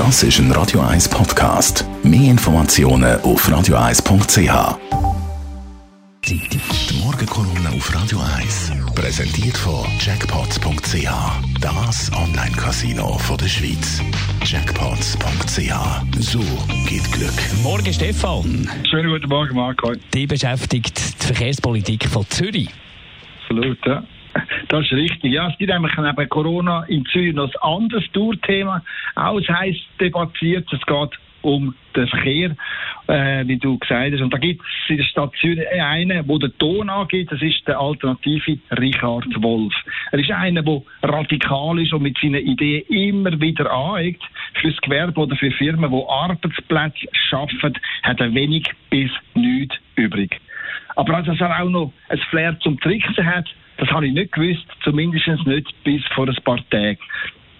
Das ist ein Radio 1 Podcast. Mehr Informationen auf radio1.ch. Die Morgenkolumne auf Radio 1 präsentiert von Jackpots.ch. Das Online-Casino der Schweiz. Jackpots.ch. So geht Glück. Morgen, Stefan. Schönen guten Morgen, Marco. Die beschäftigt die Verkehrspolitik von Zürich. Absolut, ja. Das ist richtig. Ja, es gibt eigentlich neben Corona in Zürich noch ein anderes Tourthema. Auch heiß debattiert. Es geht um den Verkehr, äh, wie du gesagt hast. Und da gibt es in der Stadt Zürich einen, der den Ton angeht. Das ist der alternative Richard Wolf. Er ist einer, der radikal ist und mit seinen Ideen immer wieder aneckt. Für das Gewerbe oder für Firmen, die Arbeitsplätze schaffen, hat er wenig bis nichts übrig. Aber dass er auch noch ein Flair zum Tricksen hat, das habe ich nicht gewusst, zumindest nicht bis vor ein paar Tagen.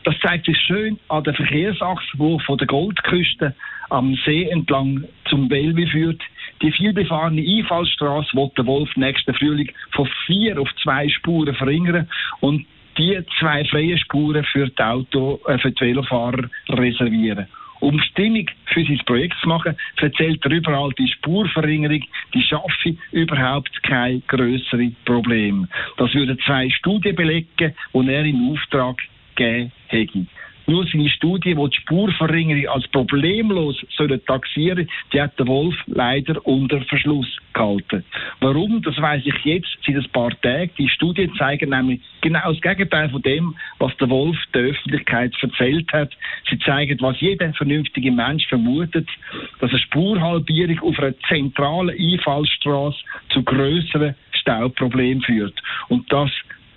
Das zeigt sich schön an der Verkehrsachse, wo von der Goldküste am See entlang zum Bellevue führt. Die vielbefahrene Einfallstraße wird der Wolf nächsten Frühling von vier auf zwei Spuren verringern und die zwei freien Spuren für die Auto, äh, für die Velofahrer reservieren. Um Stimmung für sein Projekt zu machen, erzählt er überall die Spurverringerung, die schaffe überhaupt kein größere Problem. Das würden zwei Studien belegen, die er in Auftrag gegeben hätte. Nur seine Studie, die die Spurverringerung als problemlos sollen taxieren die hat der Wolf leider unter Verschluss gehalten. Warum? Das weiß ich jetzt seit ein paar Tagen. Die Studien zeigen nämlich genau das Gegenteil von dem, was der Wolf der Öffentlichkeit erzählt hat. Sie zeigen, was jeder vernünftige Mensch vermutet, dass eine Spurhalbierung auf einer zentralen Einfallstraße zu größeren Stauproblemen führt. Und das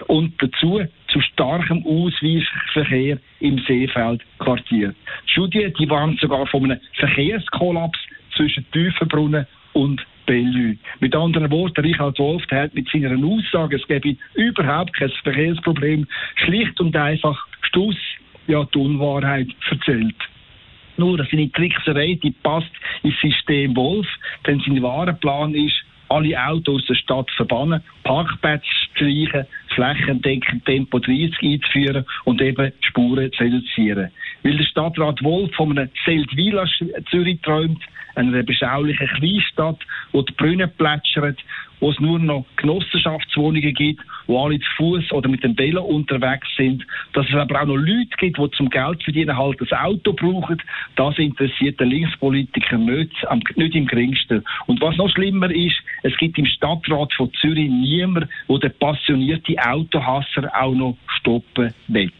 und dazu zu starkem Ausweichverkehr im Seefeldquartier. Die Studie die warnt sogar von einem Verkehrskollaps zwischen Tiefenbrunnen und Bellevue. Mit anderen Worten, Richard Wolf der hat mit seiner Aussage, es gebe überhaupt kein Verkehrsproblem, schlicht und einfach Stuss, ja, die Unwahrheit erzählt. Nur, seine Trickserei, die passt ins System Wolf, denn sein wahrer Plan ist, alle Autos aus der Stadt verbannen, Parkplätze streichen, flächendeckend Tempo 30 einzuführen und eben Spuren zu reduzieren. Weil der Stadtrat Wolf von einem Seldwyla Zürich träumt, einer beschaulichen Kleinstadt, wo die Brunnen plätschern, wo es nur noch Genossenschaftswohnungen gibt, wo alle zu Fuß oder mit dem Velo unterwegs sind, dass es aber auch noch Leute gibt, die zum Geld verdienen halt das Auto brauchen, das interessiert den Linkspolitiker nicht, nicht im geringsten. Und was noch schlimmer ist, es gibt im Stadtrat von Zürich niemand, der den passionierten Autohasser auch noch stoppen will.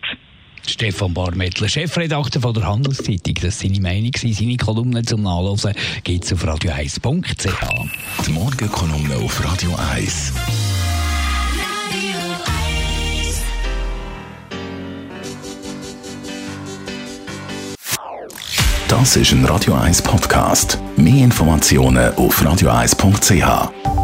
Stefan Barmettler, Chefredakteur von der Handelszeitung. Das ist seine Meinung, seine Kolumnen zum Nachlesen gibt es auf radio1.ch. Die Morgenkolumne auf Radio 1. Das ist ein Radio 1 Podcast. Mehr Informationen auf radio1.ch.